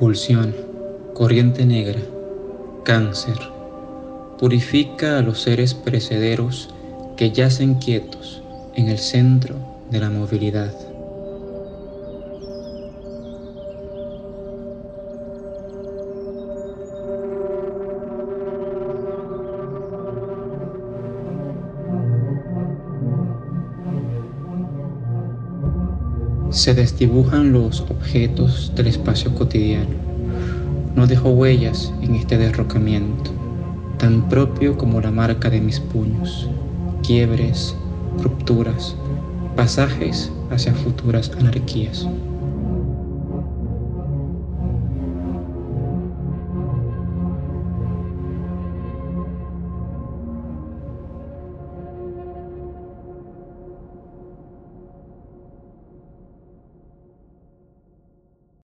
Pulsión, corriente negra, cáncer. Purifica a los seres perecederos que yacen quietos en el centro de la movilidad. Se desdibujan los objetos del espacio cotidiano. No dejo huellas en este derrocamiento, tan propio como la marca de mis puños, quiebres, rupturas, pasajes hacia futuras anarquías.